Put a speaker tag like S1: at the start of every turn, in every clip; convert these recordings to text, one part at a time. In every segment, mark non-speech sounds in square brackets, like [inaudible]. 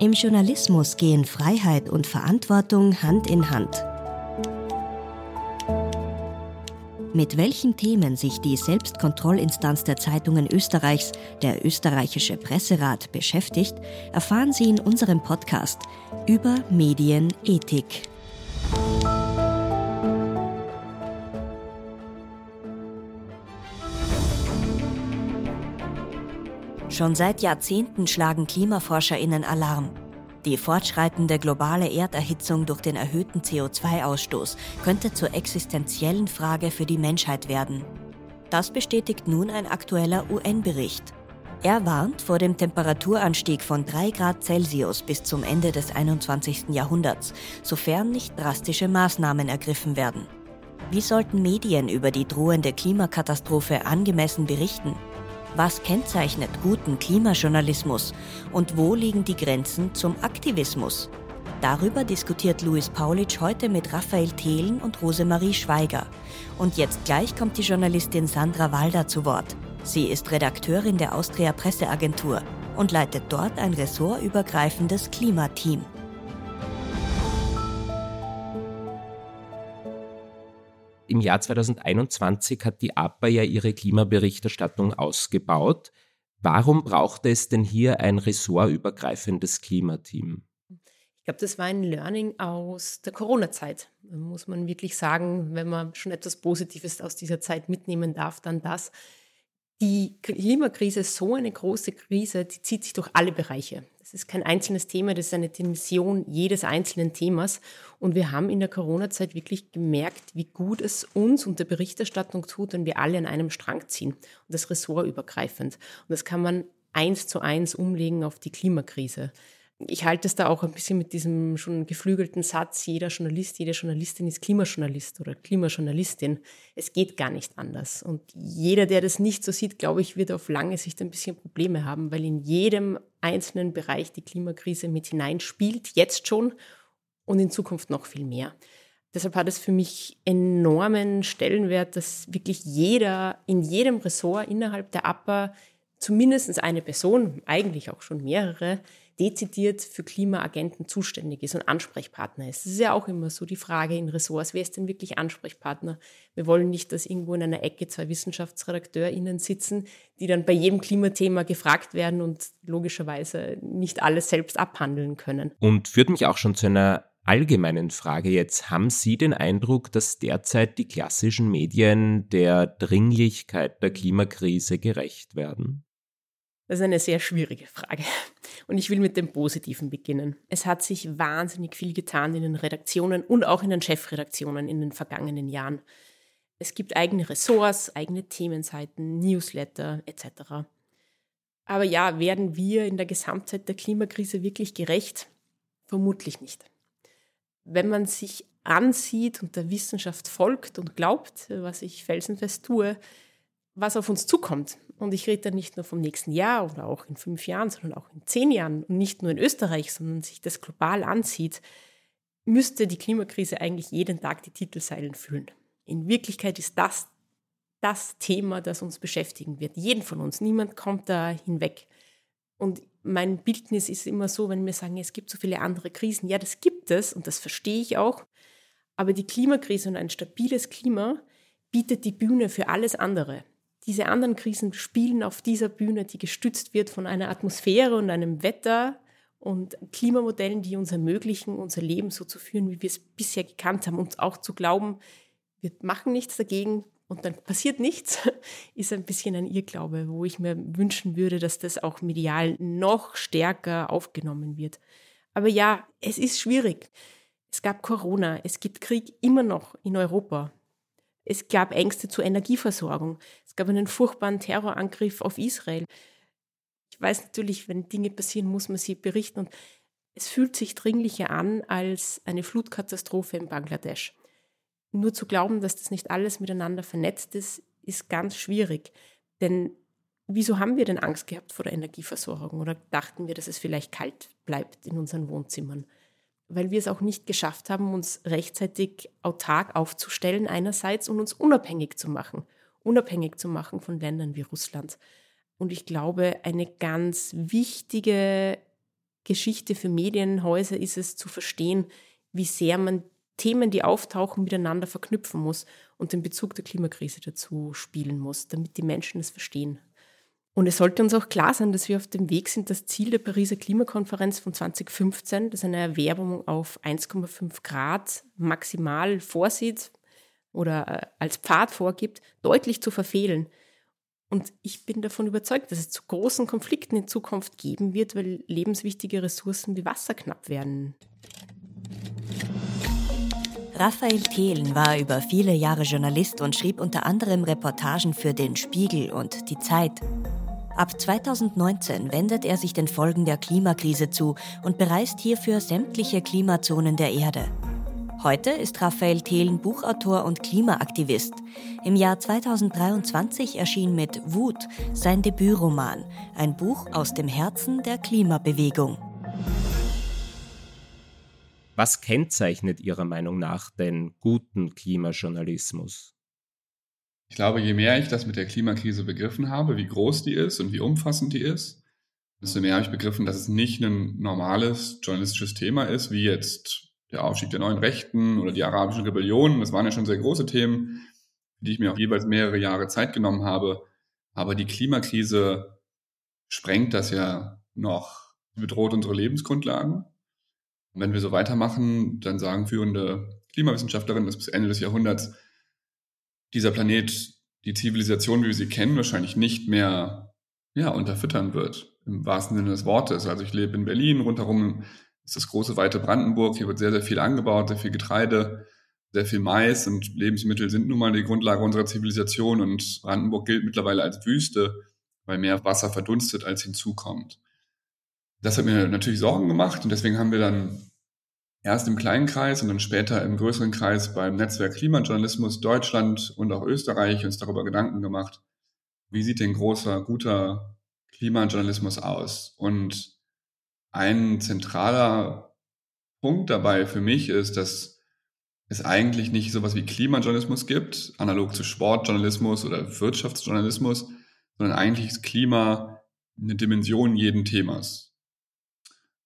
S1: Im Journalismus gehen Freiheit und Verantwortung Hand in Hand. Mit welchen Themen sich die Selbstkontrollinstanz der Zeitungen Österreichs, der österreichische Presserat, beschäftigt, erfahren Sie in unserem Podcast über Medienethik. Schon seit Jahrzehnten schlagen KlimaforscherInnen Alarm. Die fortschreitende globale Erderhitzung durch den erhöhten CO2-Ausstoß könnte zur existenziellen Frage für die Menschheit werden. Das bestätigt nun ein aktueller UN-Bericht. Er warnt vor dem Temperaturanstieg von 3 Grad Celsius bis zum Ende des 21. Jahrhunderts, sofern nicht drastische Maßnahmen ergriffen werden. Wie sollten Medien über die drohende Klimakatastrophe angemessen berichten? Was kennzeichnet guten Klimajournalismus und wo liegen die Grenzen zum Aktivismus? Darüber diskutiert Luis Paulitsch heute mit Raphael Thelen und Rosemarie Schweiger. Und jetzt gleich kommt die Journalistin Sandra Walder zu Wort. Sie ist Redakteurin der Austria Presseagentur und leitet dort ein ressortübergreifendes Klimateam.
S2: Im Jahr 2021 hat die APA ja ihre Klimaberichterstattung ausgebaut. Warum brauchte es denn hier ein ressortübergreifendes Klimateam?
S3: Ich glaube, das war ein Learning aus der Corona-Zeit. Muss man wirklich sagen, wenn man schon etwas Positives aus dieser Zeit mitnehmen darf, dann das die Klimakrise ist so eine große Krise, die zieht sich durch alle Bereiche. Das ist kein einzelnes Thema, das ist eine Dimension jedes einzelnen Themas. Und wir haben in der Corona-Zeit wirklich gemerkt, wie gut es uns und der Berichterstattung tut, wenn wir alle an einem Strang ziehen. Und das ressortübergreifend. Und das kann man eins zu eins umlegen auf die Klimakrise ich halte es da auch ein bisschen mit diesem schon geflügelten Satz, jeder Journalist, jede Journalistin ist Klimajournalist oder Klimajournalistin. Es geht gar nicht anders. Und jeder, der das nicht so sieht, glaube ich, wird auf lange Sicht ein bisschen Probleme haben, weil in jedem einzelnen Bereich die Klimakrise mit hineinspielt, jetzt schon und in Zukunft noch viel mehr. Deshalb hat es für mich enormen Stellenwert, dass wirklich jeder in jedem Ressort innerhalb der APA zumindest eine Person, eigentlich auch schon mehrere, dezidiert für Klimaagenten zuständig ist und Ansprechpartner ist. Das ist ja auch immer so die Frage in Ressorts, wer ist denn wirklich Ansprechpartner? Wir wollen nicht, dass irgendwo in einer Ecke zwei WissenschaftsredakteurInnen sitzen, die dann bei jedem Klimathema gefragt werden und logischerweise nicht alles selbst abhandeln können.
S2: Und führt mich auch schon zu einer allgemeinen Frage jetzt. Haben Sie den Eindruck, dass derzeit die klassischen Medien der Dringlichkeit der Klimakrise gerecht werden?
S3: Das ist eine sehr schwierige Frage. Und ich will mit dem Positiven beginnen. Es hat sich wahnsinnig viel getan in den Redaktionen und auch in den Chefredaktionen in den vergangenen Jahren. Es gibt eigene Ressorts, eigene Themenseiten, Newsletter etc. Aber ja, werden wir in der Gesamtheit der Klimakrise wirklich gerecht? Vermutlich nicht. Wenn man sich ansieht und der Wissenschaft folgt und glaubt, was ich felsenfest tue, was auf uns zukommt. Und ich rede da nicht nur vom nächsten Jahr oder auch in fünf Jahren, sondern auch in zehn Jahren und nicht nur in Österreich, sondern sich das global ansieht, müsste die Klimakrise eigentlich jeden Tag die Titelseilen füllen. In Wirklichkeit ist das das Thema, das uns beschäftigen wird. Jeden von uns. Niemand kommt da hinweg. Und mein Bildnis ist immer so, wenn wir sagen, es gibt so viele andere Krisen. Ja, das gibt es und das verstehe ich auch. Aber die Klimakrise und ein stabiles Klima bietet die Bühne für alles andere diese anderen Krisen spielen auf dieser Bühne, die gestützt wird von einer Atmosphäre und einem Wetter und Klimamodellen, die uns ermöglichen, unser Leben so zu führen, wie wir es bisher gekannt haben. Und auch zu glauben, wir machen nichts dagegen und dann passiert nichts, [laughs] ist ein bisschen ein Irrglaube, wo ich mir wünschen würde, dass das auch medial noch stärker aufgenommen wird. Aber ja, es ist schwierig. Es gab Corona, es gibt Krieg immer noch in Europa. Es gab Ängste zur Energieversorgung. Es gab einen furchtbaren Terrorangriff auf Israel. Ich weiß natürlich, wenn Dinge passieren, muss man sie berichten. Und es fühlt sich dringlicher an als eine Flutkatastrophe in Bangladesch. Nur zu glauben, dass das nicht alles miteinander vernetzt ist, ist ganz schwierig. Denn wieso haben wir denn Angst gehabt vor der Energieversorgung oder dachten wir, dass es vielleicht kalt bleibt in unseren Wohnzimmern? Weil wir es auch nicht geschafft haben, uns rechtzeitig autark aufzustellen einerseits und uns unabhängig zu machen, unabhängig zu machen von Ländern wie Russland. Und ich glaube, eine ganz wichtige Geschichte für Medienhäuser ist es zu verstehen, wie sehr man Themen, die auftauchen, miteinander verknüpfen muss und den Bezug der Klimakrise dazu spielen muss, damit die Menschen es verstehen. Und es sollte uns auch klar sein, dass wir auf dem Weg sind, das Ziel der Pariser Klimakonferenz von 2015, das eine Erwärmung auf 1,5 Grad maximal vorsieht oder äh, als Pfad vorgibt, deutlich zu verfehlen. Und ich bin davon überzeugt, dass es zu großen Konflikten in Zukunft geben wird, weil lebenswichtige Ressourcen wie Wasser knapp werden.
S1: Raphael Thelen war über viele Jahre Journalist und schrieb unter anderem Reportagen für den Spiegel und die Zeit. Ab 2019 wendet er sich den Folgen der Klimakrise zu und bereist hierfür sämtliche Klimazonen der Erde. Heute ist Raphael Thelen Buchautor und Klimaaktivist. Im Jahr 2023 erschien mit Wut sein Debütroman, ein Buch aus dem Herzen der Klimabewegung.
S2: Was kennzeichnet Ihrer Meinung nach den guten Klimajournalismus?
S4: Ich glaube, je mehr ich das mit der Klimakrise begriffen habe, wie groß die ist und wie umfassend die ist, desto mehr habe ich begriffen, dass es nicht ein normales journalistisches Thema ist, wie jetzt der Aufstieg der neuen Rechten oder die arabischen Rebellionen. Das waren ja schon sehr große Themen, die ich mir auch jeweils mehrere Jahre Zeit genommen habe. Aber die Klimakrise sprengt das ja noch, bedroht unsere Lebensgrundlagen. Und wenn wir so weitermachen, dann sagen führende Klimawissenschaftlerinnen, dass bis Ende des Jahrhunderts dieser Planet die Zivilisation, wie wir sie kennen, wahrscheinlich nicht mehr ja, unterfüttern wird, im wahrsten Sinne des Wortes. Also ich lebe in Berlin, rundherum ist das große, weite Brandenburg, hier wird sehr, sehr viel angebaut, sehr viel Getreide, sehr viel Mais und Lebensmittel sind nun mal die Grundlage unserer Zivilisation und Brandenburg gilt mittlerweile als Wüste, weil mehr Wasser verdunstet, als hinzukommt. Das hat mir natürlich Sorgen gemacht und deswegen haben wir dann erst im kleinen Kreis und dann später im größeren Kreis beim Netzwerk Klimajournalismus Deutschland und auch Österreich uns darüber Gedanken gemacht, wie sieht denn großer, guter Klimajournalismus aus? Und ein zentraler Punkt dabei für mich ist, dass es eigentlich nicht sowas wie Klimajournalismus gibt, analog zu Sportjournalismus oder Wirtschaftsjournalismus, sondern eigentlich ist Klima eine Dimension jeden Themas.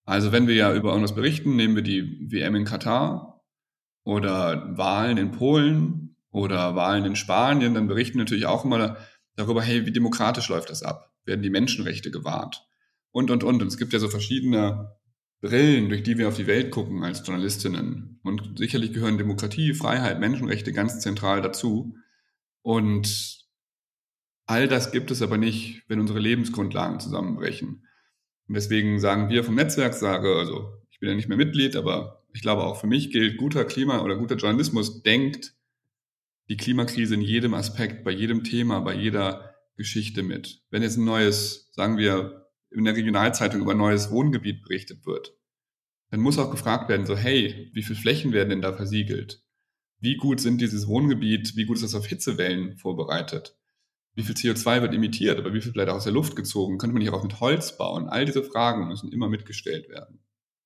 S4: Also wenn wir ja über irgendwas berichten, nehmen wir die WM in Katar oder Wahlen in Polen oder Wahlen in Spanien, dann berichten wir natürlich auch immer darüber, hey, wie demokratisch läuft das ab? Werden die Menschenrechte gewahrt? Und, und, und. Und es gibt ja so verschiedene Brillen, durch die wir auf die Welt gucken als Journalistinnen. Und sicherlich gehören Demokratie, Freiheit, Menschenrechte ganz zentral dazu. Und all das gibt es aber nicht, wenn unsere Lebensgrundlagen zusammenbrechen. Und deswegen sagen wir vom Netzwerk, sage, also ich bin ja nicht mehr Mitglied, aber ich glaube auch für mich gilt, guter Klima oder guter Journalismus denkt die Klimakrise in jedem Aspekt, bei jedem Thema, bei jeder Geschichte mit. Wenn jetzt ein neues, sagen wir, in der Regionalzeitung über ein neues Wohngebiet berichtet wird, dann muss auch gefragt werden, so, hey, wie viele Flächen werden denn da versiegelt? Wie gut sind dieses Wohngebiet, wie gut ist das auf Hitzewellen vorbereitet? Wie viel CO2 wird emittiert, aber wie viel bleibt aus der Luft gezogen? Könnte man hier auch mit Holz bauen? All diese Fragen müssen immer mitgestellt werden.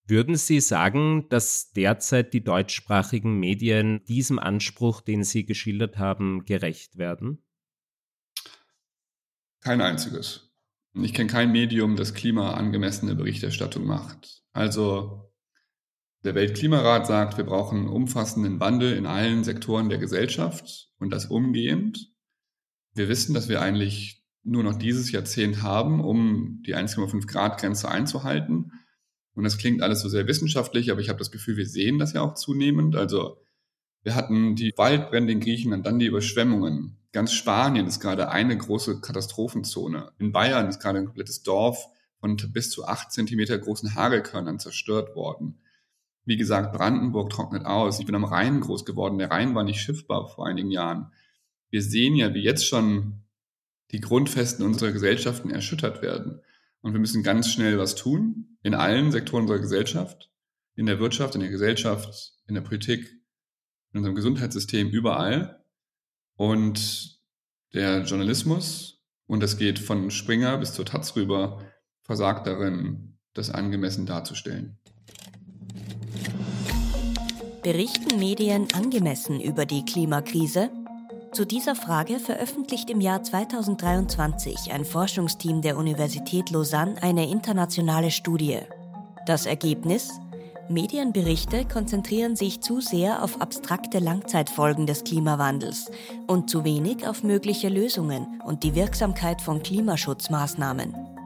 S2: Würden Sie sagen, dass derzeit die deutschsprachigen Medien diesem Anspruch, den Sie geschildert haben, gerecht werden?
S4: Kein einziges. Ich kenne kein Medium, das klimaangemessene Berichterstattung macht. Also der Weltklimarat sagt, wir brauchen umfassenden Wandel in allen Sektoren der Gesellschaft und das umgehend wir wissen, dass wir eigentlich nur noch dieses Jahrzehnt haben, um die 1,5 Grad Grenze einzuhalten. Und das klingt alles so sehr wissenschaftlich, aber ich habe das Gefühl, wir sehen das ja auch zunehmend. Also wir hatten die Waldbrände in Griechenland, dann die Überschwemmungen. Ganz Spanien ist gerade eine große Katastrophenzone. In Bayern ist gerade ein komplettes Dorf von bis zu acht Zentimeter großen Hagelkörnern zerstört worden. Wie gesagt, Brandenburg trocknet aus. Ich bin am Rhein groß geworden. Der Rhein war nicht schiffbar vor einigen Jahren wir sehen ja, wie jetzt schon die Grundfesten unserer Gesellschaften erschüttert werden. Und wir müssen ganz schnell was tun, in allen Sektoren unserer Gesellschaft, in der Wirtschaft, in der Gesellschaft, in der Politik, in unserem Gesundheitssystem, überall. Und der Journalismus, und das geht von Springer bis zur Taz rüber, versagt darin, das angemessen darzustellen.
S1: Berichten Medien angemessen über die Klimakrise? Zu dieser Frage veröffentlicht im Jahr 2023 ein Forschungsteam der Universität Lausanne eine internationale Studie. Das Ergebnis? Medienberichte konzentrieren sich zu sehr auf abstrakte Langzeitfolgen des Klimawandels und zu wenig auf mögliche Lösungen und die Wirksamkeit von Klimaschutzmaßnahmen.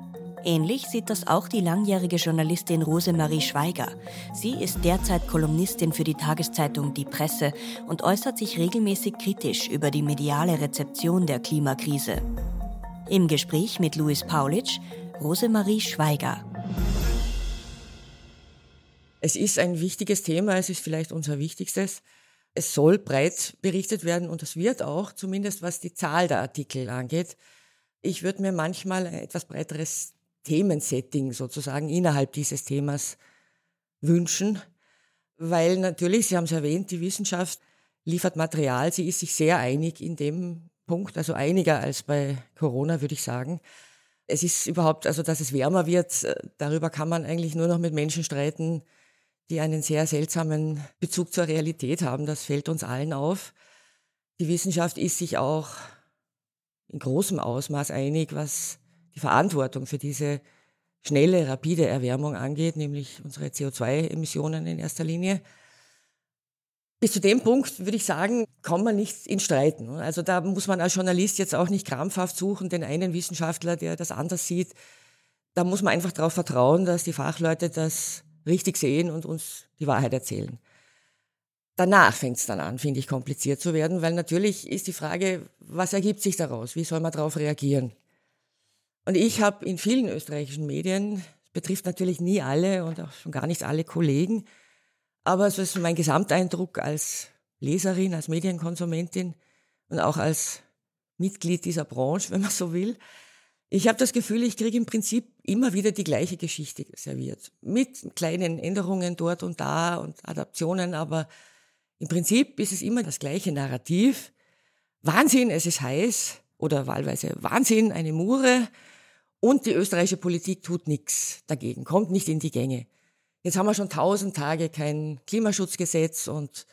S1: Ähnlich sieht das auch die langjährige Journalistin Rosemarie Schweiger. Sie ist derzeit Kolumnistin für die Tageszeitung Die Presse und äußert sich regelmäßig kritisch über die mediale Rezeption der Klimakrise. Im Gespräch mit Louis Paulitsch, Rosemarie Schweiger.
S5: Es ist ein wichtiges Thema, es ist vielleicht unser wichtigstes. Es soll breit berichtet werden und es wird auch, zumindest was die Zahl der Artikel angeht. Ich würde mir manchmal ein etwas breiteres Themensetting sozusagen innerhalb dieses Themas wünschen, weil natürlich, Sie haben es erwähnt, die Wissenschaft liefert Material, sie ist sich sehr einig in dem Punkt, also einiger als bei Corona, würde ich sagen. Es ist überhaupt, also dass es wärmer wird, äh, darüber kann man eigentlich nur noch mit Menschen streiten, die einen sehr seltsamen Bezug zur Realität haben. Das fällt uns allen auf. Die Wissenschaft ist sich auch in großem Ausmaß einig, was die Verantwortung für diese schnelle, rapide Erwärmung angeht, nämlich unsere CO2-Emissionen in erster Linie. Bis zu dem Punkt würde ich sagen, kann man nicht in Streiten. Also da muss man als Journalist jetzt auch nicht krampfhaft suchen, den einen Wissenschaftler, der das anders sieht. Da muss man einfach darauf vertrauen, dass die Fachleute das richtig sehen und uns die Wahrheit erzählen. Danach fängt es dann an, finde ich, kompliziert zu werden, weil natürlich ist die Frage, was ergibt sich daraus? Wie soll man darauf reagieren? Und ich habe in vielen österreichischen Medien, betrifft natürlich nie alle und auch schon gar nicht alle Kollegen, aber so ist mein Gesamteindruck als Leserin, als Medienkonsumentin und auch als Mitglied dieser Branche, wenn man so will. Ich habe das Gefühl, ich kriege im Prinzip immer wieder die gleiche Geschichte serviert. Mit kleinen Änderungen dort und da und Adaptionen, aber im Prinzip ist es immer das gleiche Narrativ. Wahnsinn, es ist heiß oder wahlweise Wahnsinn, eine Mure. Und die österreichische Politik tut nichts dagegen, kommt nicht in die Gänge. Jetzt haben wir schon tausend Tage kein Klimaschutzgesetz und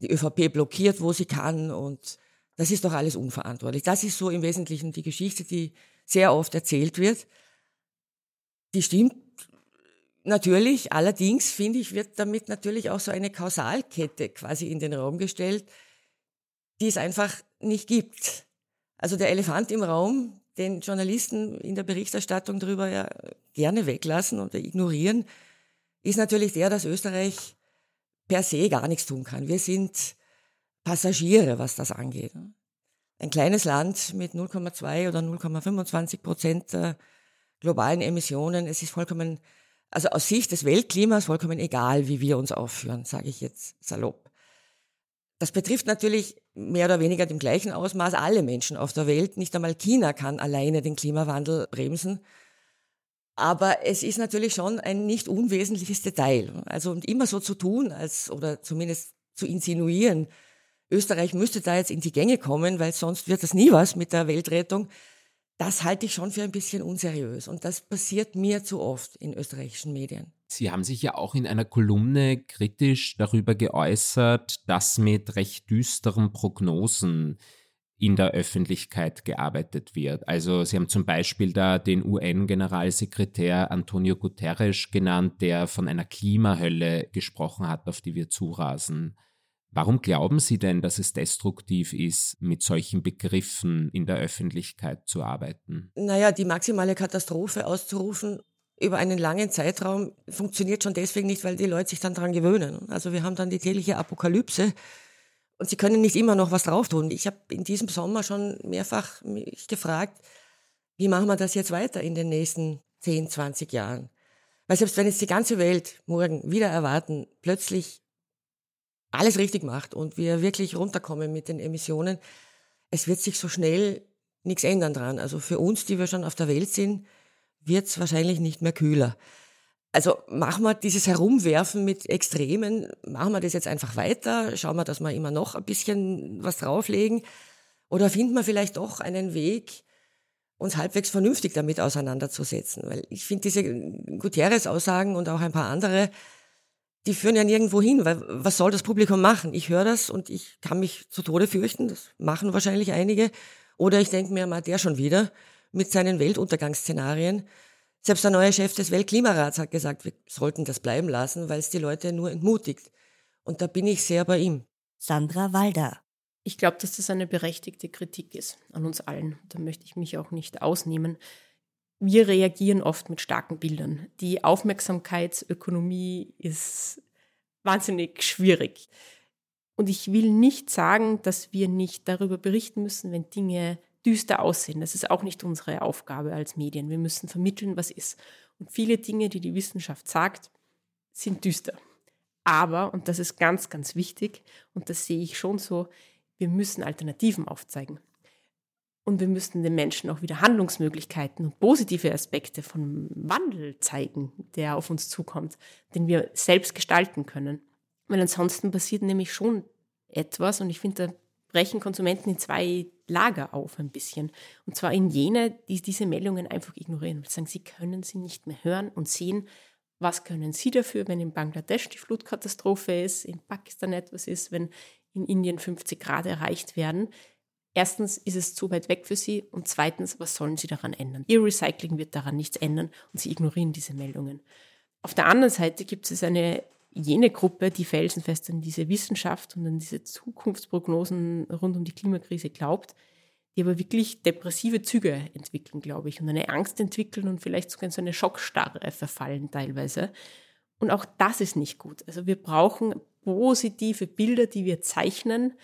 S5: die ÖVP blockiert, wo sie kann und das ist doch alles unverantwortlich. Das ist so im Wesentlichen die Geschichte, die sehr oft erzählt wird. Die stimmt natürlich, allerdings finde ich, wird damit natürlich auch so eine Kausalkette quasi in den Raum gestellt, die es einfach nicht gibt. Also der Elefant im Raum, den Journalisten in der Berichterstattung darüber ja gerne weglassen oder ignorieren, ist natürlich der, dass Österreich per se gar nichts tun kann. Wir sind Passagiere, was das angeht. Ein kleines Land mit 0,2 oder 0,25 Prozent der globalen Emissionen. Es ist vollkommen, also aus Sicht des Weltklimas vollkommen egal, wie wir uns aufführen, sage ich jetzt salopp. Das betrifft natürlich mehr oder weniger dem gleichen Ausmaß alle Menschen auf der Welt. Nicht einmal China kann alleine den Klimawandel bremsen. Aber es ist natürlich schon ein nicht unwesentliches Detail. Also und immer so zu tun, als oder zumindest zu insinuieren, Österreich müsste da jetzt in die Gänge kommen, weil sonst wird das nie was mit der Weltrettung. Das halte ich schon für ein bisschen unseriös. Und das passiert mir zu oft in österreichischen Medien.
S2: Sie haben sich ja auch in einer Kolumne kritisch darüber geäußert, dass mit recht düsteren Prognosen in der Öffentlichkeit gearbeitet wird. Also Sie haben zum Beispiel da den UN-Generalsekretär Antonio Guterres genannt, der von einer Klimahölle gesprochen hat, auf die wir zurasen. Warum glauben Sie denn, dass es destruktiv ist, mit solchen Begriffen in der Öffentlichkeit zu arbeiten?
S5: Naja, die maximale Katastrophe auszurufen über einen langen Zeitraum funktioniert schon deswegen nicht, weil die Leute sich dann daran gewöhnen. Also wir haben dann die tägliche Apokalypse und sie können nicht immer noch was drauf tun. Ich habe in diesem Sommer schon mehrfach mich gefragt, wie machen wir das jetzt weiter in den nächsten 10, 20 Jahren? Weil selbst wenn jetzt die ganze Welt morgen wieder erwarten, plötzlich alles richtig macht und wir wirklich runterkommen mit den Emissionen, es wird sich so schnell nichts ändern dran. Also für uns, die wir schon auf der Welt sind, wird es wahrscheinlich nicht mehr kühler. Also machen wir dieses Herumwerfen mit Extremen, machen wir das jetzt einfach weiter, schauen wir, dass wir immer noch ein bisschen was drauflegen oder finden wir vielleicht doch einen Weg, uns halbwegs vernünftig damit auseinanderzusetzen. Weil ich finde diese Gutierrez-Aussagen und auch ein paar andere, die führen ja nirgendwo hin, weil was soll das Publikum machen? Ich höre das und ich kann mich zu Tode fürchten, das machen wahrscheinlich einige. Oder ich denke mir, mal der schon wieder mit seinen Weltuntergangsszenarien. Selbst der neue Chef des Weltklimarats hat gesagt, wir sollten das bleiben lassen, weil es die Leute nur entmutigt. Und da bin ich sehr bei ihm.
S1: Sandra Walder.
S3: Ich glaube, dass das eine berechtigte Kritik ist an uns allen. Da möchte ich mich auch nicht ausnehmen. Wir reagieren oft mit starken Bildern. Die Aufmerksamkeitsökonomie ist wahnsinnig schwierig. Und ich will nicht sagen, dass wir nicht darüber berichten müssen, wenn Dinge düster aussehen. Das ist auch nicht unsere Aufgabe als Medien. Wir müssen vermitteln, was ist. Und viele Dinge, die die Wissenschaft sagt, sind düster. Aber, und das ist ganz, ganz wichtig, und das sehe ich schon so, wir müssen Alternativen aufzeigen. Und wir müssen den Menschen auch wieder Handlungsmöglichkeiten und positive Aspekte von Wandel zeigen, der auf uns zukommt, den wir selbst gestalten können. Weil ansonsten passiert nämlich schon etwas, und ich finde, da brechen Konsumenten in zwei Lager auf ein bisschen. Und zwar in jene, die diese Meldungen einfach ignorieren und sagen, sie können sie nicht mehr hören und sehen, was können sie dafür, wenn in Bangladesch die Flutkatastrophe ist, in Pakistan etwas ist, wenn in Indien 50 Grad erreicht werden. Erstens ist es zu weit weg für sie und zweitens, was sollen sie daran ändern? Ihr Recycling wird daran nichts ändern und sie ignorieren diese Meldungen. Auf der anderen Seite gibt es eine jene Gruppe, die felsenfest an diese Wissenschaft und an diese Zukunftsprognosen rund um die Klimakrise glaubt, die aber wirklich depressive Züge entwickeln, glaube ich, und eine Angst entwickeln und vielleicht sogar in so eine Schockstarre verfallen teilweise. Und auch das ist nicht gut. Also wir brauchen positive Bilder, die wir zeichnen,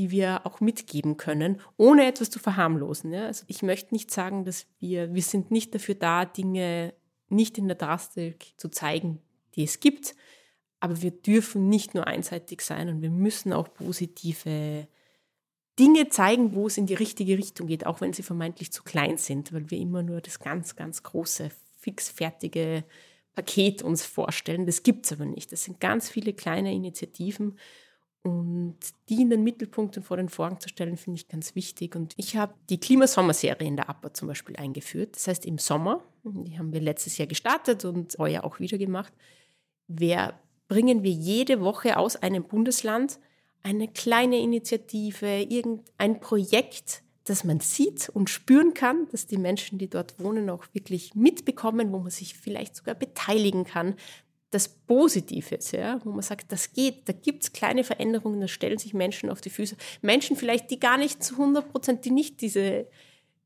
S3: die wir auch mitgeben können, ohne etwas zu verharmlosen. Ja? Also ich möchte nicht sagen, dass wir, wir sind nicht dafür da, Dinge nicht in der Drastik zu zeigen, die es gibt, aber wir dürfen nicht nur einseitig sein und wir müssen auch positive Dinge zeigen, wo es in die richtige Richtung geht, auch wenn sie vermeintlich zu klein sind, weil wir immer nur das ganz, ganz große, fixfertige Paket uns vorstellen. Das gibt es aber nicht. Das sind ganz viele kleine Initiativen und die in den Mittelpunkt und vor den Vorhang zu stellen, finde ich ganz wichtig. Und ich habe die Klimasommerserie in der APA zum Beispiel eingeführt. Das heißt, im Sommer, die haben wir letztes Jahr gestartet und heuer auch wieder gemacht, wer bringen wir jede Woche aus einem Bundesland eine kleine Initiative, irgendein Projekt, das man sieht und spüren kann, dass die Menschen, die dort wohnen, auch wirklich mitbekommen, wo man sich vielleicht sogar beteiligen kann. Das Positive ist, ja, wo man sagt, das geht, da gibt es kleine Veränderungen, da stellen sich Menschen auf die Füße. Menschen vielleicht, die gar nicht zu 100 Prozent, die nicht diese,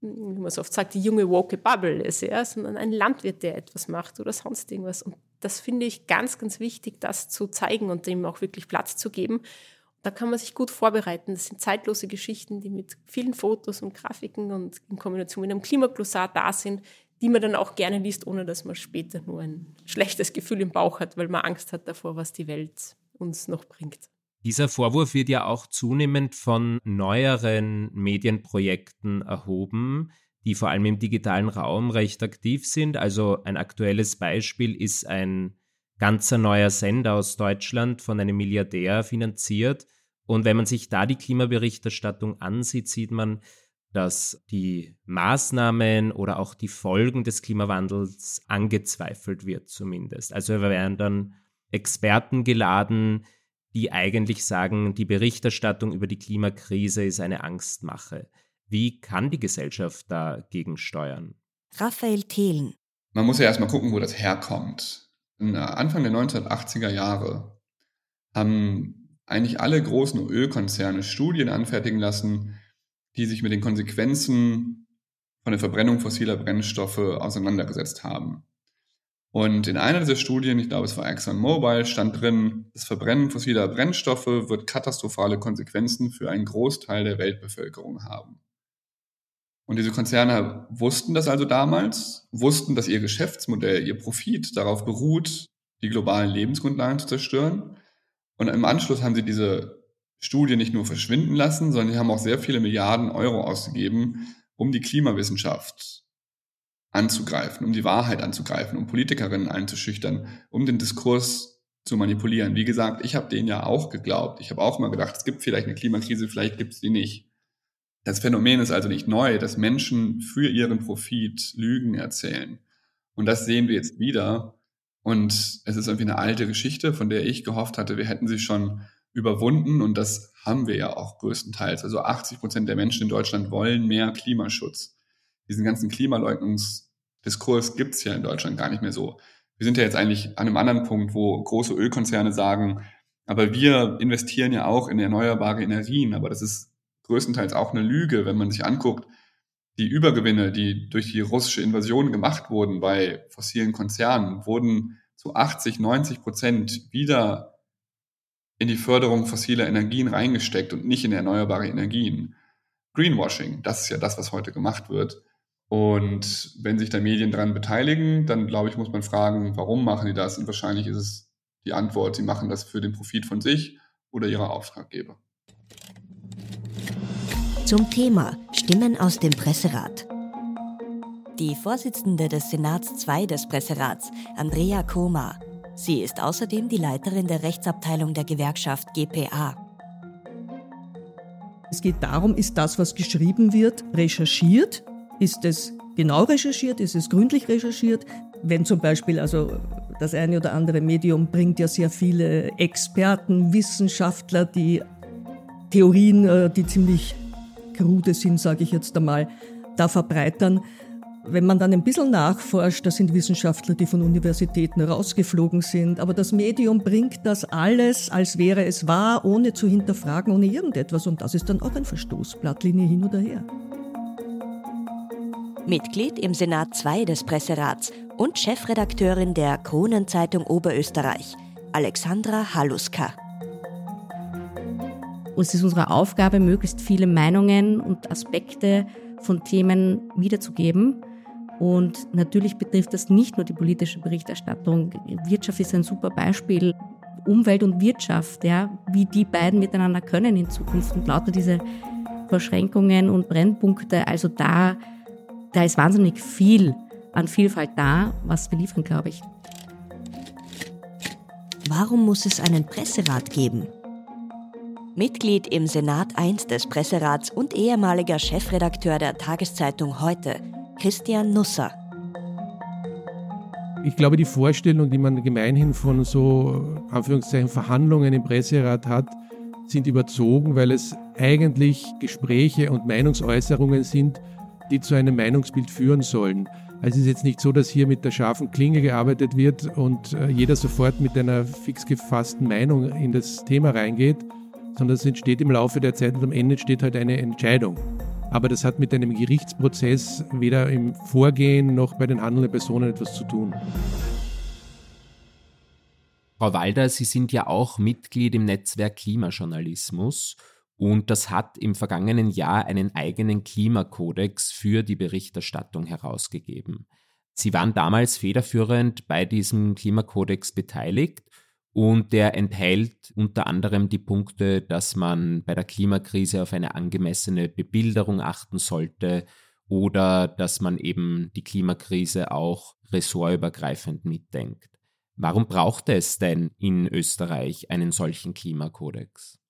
S3: wie man so oft sagt, die junge woke Bubble ist, ja, sondern ein Landwirt, der etwas macht oder sonst irgendwas. Und das finde ich ganz, ganz wichtig, das zu zeigen und dem auch wirklich Platz zu geben. Da kann man sich gut vorbereiten. Das sind zeitlose Geschichten, die mit vielen Fotos und Grafiken und in Kombination mit einem Klimaglossar da sind, die man dann auch gerne liest, ohne dass man später nur ein schlechtes Gefühl im Bauch hat, weil man Angst hat davor, was die Welt uns noch bringt.
S2: Dieser Vorwurf wird ja auch zunehmend von neueren Medienprojekten erhoben, die vor allem im digitalen Raum recht aktiv sind. Also ein aktuelles Beispiel ist ein ganzer neuer Sender aus Deutschland von einem Milliardär finanziert, und wenn man sich da die Klimaberichterstattung ansieht, sieht man, dass die Maßnahmen oder auch die Folgen des Klimawandels angezweifelt wird zumindest. Also wir werden dann Experten geladen, die eigentlich sagen, die Berichterstattung über die Klimakrise ist eine Angstmache. Wie kann die Gesellschaft dagegen steuern?
S1: Raphael Thelen.
S4: Man muss ja erstmal gucken, wo das herkommt. Anfang der 1980er Jahre haben eigentlich alle großen Ölkonzerne Studien anfertigen lassen, die sich mit den Konsequenzen von der Verbrennung fossiler Brennstoffe auseinandergesetzt haben. Und in einer dieser Studien, ich glaube es war ExxonMobil, stand drin, das Verbrennen fossiler Brennstoffe wird katastrophale Konsequenzen für einen Großteil der Weltbevölkerung haben. Und diese Konzerne wussten das also damals, wussten, dass ihr Geschäftsmodell, ihr Profit darauf beruht, die globalen Lebensgrundlagen zu zerstören und im Anschluss haben sie diese Studie nicht nur verschwinden lassen, sondern sie haben auch sehr viele Milliarden Euro ausgegeben, um die Klimawissenschaft anzugreifen, um die Wahrheit anzugreifen, um Politikerinnen einzuschüchtern, um den Diskurs zu manipulieren. Wie gesagt, ich habe denen ja auch geglaubt. Ich habe auch mal gedacht, es gibt vielleicht eine Klimakrise, vielleicht gibt es die nicht. Das Phänomen ist also nicht neu, dass Menschen für ihren Profit Lügen erzählen. Und das sehen wir jetzt wieder. Und es ist irgendwie eine alte Geschichte, von der ich gehofft hatte, wir hätten sie schon überwunden. Und das haben wir ja auch größtenteils. Also 80 Prozent der Menschen in Deutschland wollen mehr Klimaschutz. Diesen ganzen Klimaleugnungsdruck, Diskurs gibt es ja in Deutschland gar nicht mehr so. Wir sind ja jetzt eigentlich an einem anderen Punkt, wo große Ölkonzerne sagen, aber wir investieren ja auch in erneuerbare Energien, aber das ist größtenteils auch eine Lüge, wenn man sich anguckt, die Übergewinne, die durch die russische Invasion gemacht wurden bei fossilen Konzernen, wurden zu 80, 90 Prozent wieder in die Förderung fossiler Energien reingesteckt und nicht in erneuerbare Energien. Greenwashing, das ist ja das, was heute gemacht wird. Und wenn sich da Medien daran beteiligen, dann glaube ich, muss man fragen, warum machen die das? Und wahrscheinlich ist es die Antwort, sie machen das für den Profit von sich oder ihrer Auftraggeber.
S1: Zum Thema Stimmen aus dem Presserat. Die Vorsitzende des Senats II des Presserats, Andrea Koma. Sie ist außerdem die Leiterin der Rechtsabteilung der Gewerkschaft GPA.
S6: Es geht darum, ist das, was geschrieben wird, recherchiert? Ist es genau recherchiert? Ist es gründlich recherchiert? Wenn zum Beispiel also das eine oder andere Medium bringt ja sehr viele Experten, Wissenschaftler, die Theorien, äh, die ziemlich krude sind, sage ich jetzt einmal, da verbreitern. Wenn man dann ein bisschen nachforscht, das sind Wissenschaftler, die von Universitäten rausgeflogen sind, aber das Medium bringt das alles, als wäre es wahr, ohne zu hinterfragen, ohne irgendetwas. Und das ist dann auch ein Verstoß, Blattlinie hin oder her.
S1: Mitglied im Senat II des Presserats und Chefredakteurin der Kronenzeitung Oberösterreich, Alexandra Haluska.
S7: Und es ist unsere Aufgabe, möglichst viele Meinungen und Aspekte von Themen wiederzugeben. Und natürlich betrifft das nicht nur die politische Berichterstattung. Wirtschaft ist ein super Beispiel. Umwelt und Wirtschaft, ja, wie die beiden miteinander können in Zukunft und lauter diese Verschränkungen und Brennpunkte. Also da, da ist wahnsinnig viel an Vielfalt da, was wir liefern, glaube ich.
S1: Warum muss es einen Presserat geben? Mitglied im Senat I des Presserats und ehemaliger Chefredakteur der Tageszeitung Heute, Christian Nusser.
S8: Ich glaube, die Vorstellung, die man gemeinhin von so Anführungszeichen Verhandlungen im Presserat hat, sind überzogen, weil es eigentlich Gespräche und Meinungsäußerungen sind, die zu einem Meinungsbild führen sollen. Also es ist jetzt nicht so, dass hier mit der scharfen Klinge gearbeitet wird und äh, jeder sofort mit einer fix gefassten Meinung in das Thema reingeht, sondern es entsteht im Laufe der Zeit und am Ende entsteht halt eine Entscheidung. Aber das hat mit einem Gerichtsprozess weder im Vorgehen noch bei den handelnden Personen etwas zu tun.
S2: Frau Walder, Sie sind ja auch Mitglied im Netzwerk Klimajournalismus und das hat im vergangenen Jahr einen eigenen Klimakodex für die Berichterstattung herausgegeben. Sie waren damals federführend bei diesem Klimakodex beteiligt und der enthält unter anderem die Punkte, dass man bei der Klimakrise auf eine angemessene Bebilderung achten sollte oder dass man eben die Klimakrise auch ressortübergreifend mitdenkt. Warum braucht es denn in Österreich einen solchen Klimakodex?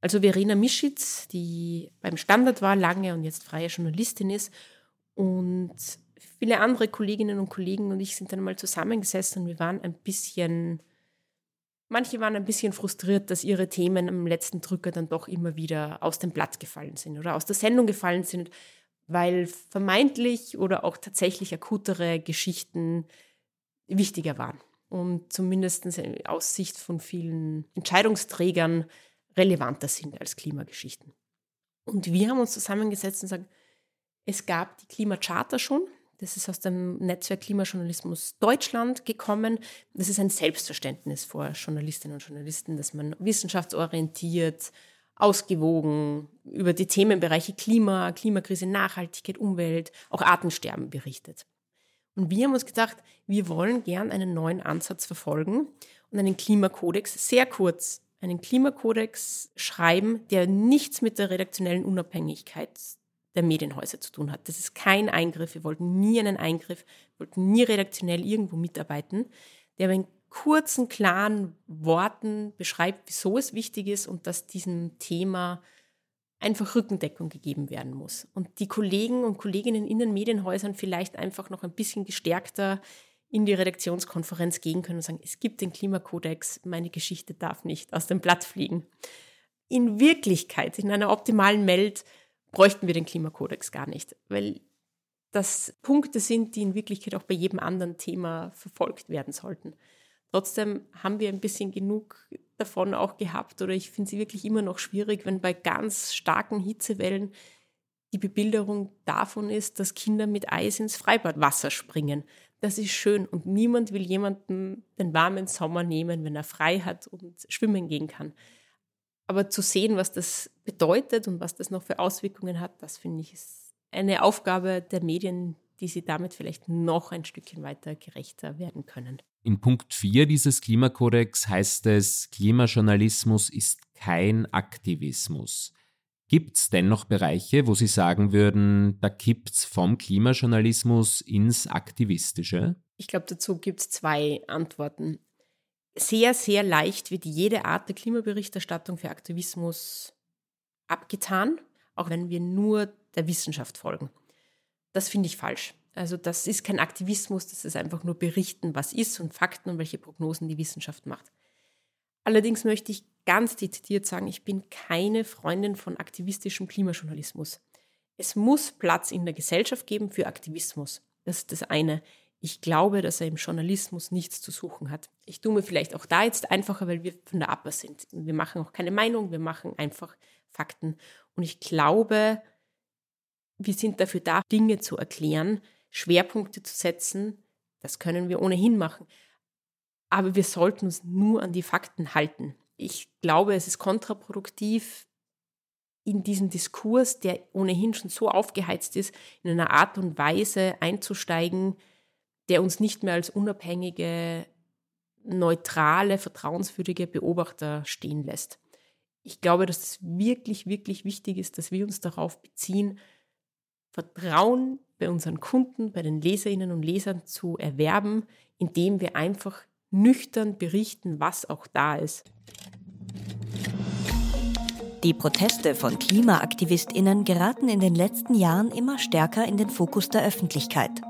S3: Also Verena Mischitz, die beim Standard war lange und jetzt freie Journalistin ist und viele andere Kolleginnen und Kollegen und ich sind dann mal zusammengesessen und wir waren ein bisschen Manche waren ein bisschen frustriert, dass ihre Themen am letzten Drücker dann doch immer wieder aus dem Blatt gefallen sind oder aus der Sendung gefallen sind, weil vermeintlich oder auch tatsächlich akutere Geschichten wichtiger waren und zumindest aus Sicht von vielen Entscheidungsträgern relevanter sind als Klimageschichten. Und wir haben uns zusammengesetzt und gesagt, es gab die Klimacharta schon, das ist aus dem Netzwerk Klimajournalismus Deutschland gekommen. Das ist ein Selbstverständnis vor Journalistinnen und Journalisten, dass man wissenschaftsorientiert, ausgewogen über die Themenbereiche Klima, Klimakrise, Nachhaltigkeit, Umwelt, auch Artensterben berichtet. Und wir haben uns gedacht, wir wollen gern einen neuen Ansatz verfolgen und einen Klimakodex sehr kurz, einen Klimakodex schreiben, der nichts mit der redaktionellen Unabhängigkeit der Medienhäuser zu tun hat. Das ist kein Eingriff. Wir wollten nie einen Eingriff, wollten nie redaktionell irgendwo mitarbeiten, der aber in kurzen, klaren Worten beschreibt, wieso es wichtig ist und dass diesem Thema einfach Rückendeckung gegeben werden muss. Und die Kollegen und Kolleginnen in den Medienhäusern vielleicht einfach noch ein bisschen gestärkter in die Redaktionskonferenz gehen können und sagen, es gibt den Klimakodex, meine Geschichte darf nicht aus dem Blatt fliegen. In Wirklichkeit, in einer optimalen Welt, bräuchten wir den Klimakodex gar nicht, weil das Punkte sind, die in Wirklichkeit auch bei jedem anderen Thema verfolgt werden sollten. Trotzdem haben wir ein bisschen genug davon auch gehabt oder ich finde sie wirklich immer noch schwierig, wenn bei ganz starken Hitzewellen die Bebilderung davon ist, dass Kinder mit Eis ins Freibadwasser springen. Das ist schön und niemand will jemanden den warmen Sommer nehmen, wenn er frei hat und schwimmen gehen kann. Aber zu sehen, was das bedeutet und was das noch für Auswirkungen hat, das finde ich ist eine Aufgabe der Medien, die sie damit vielleicht noch ein Stückchen weiter gerechter werden können.
S2: In Punkt 4 dieses Klimakodex heißt es, Klimajournalismus ist kein Aktivismus. Gibt es dennoch Bereiche, wo Sie sagen würden, da kippt es vom Klimajournalismus ins Aktivistische?
S3: Ich glaube, dazu gibt es zwei Antworten. Sehr, sehr leicht wird jede Art der Klimaberichterstattung für Aktivismus abgetan, auch wenn wir nur der Wissenschaft folgen. Das finde ich falsch. Also das ist kein Aktivismus, das ist einfach nur berichten, was ist und Fakten und welche Prognosen die Wissenschaft macht. Allerdings möchte ich ganz dezidiert sagen, ich bin keine Freundin von aktivistischem Klimajournalismus. Es muss Platz in der Gesellschaft geben für Aktivismus. Das ist das eine. Ich glaube, dass er im Journalismus nichts zu suchen hat. Ich tue mir vielleicht auch da jetzt einfacher, weil wir von der APA sind. Wir machen auch keine Meinung, wir machen einfach Fakten. Und ich glaube, wir sind dafür da, Dinge zu erklären, Schwerpunkte zu setzen. Das können wir ohnehin machen. Aber wir sollten uns nur an die Fakten halten. Ich glaube, es ist kontraproduktiv, in diesen Diskurs, der ohnehin schon so aufgeheizt ist, in einer Art und Weise einzusteigen, der uns nicht mehr als unabhängige, neutrale, vertrauenswürdige Beobachter stehen lässt. Ich glaube, dass es wirklich, wirklich wichtig ist, dass wir uns darauf beziehen, Vertrauen bei unseren Kunden, bei den Leserinnen und Lesern zu erwerben, indem wir einfach nüchtern berichten, was auch da ist.
S1: Die Proteste von Klimaaktivistinnen geraten in den letzten Jahren immer stärker in den Fokus der Öffentlichkeit.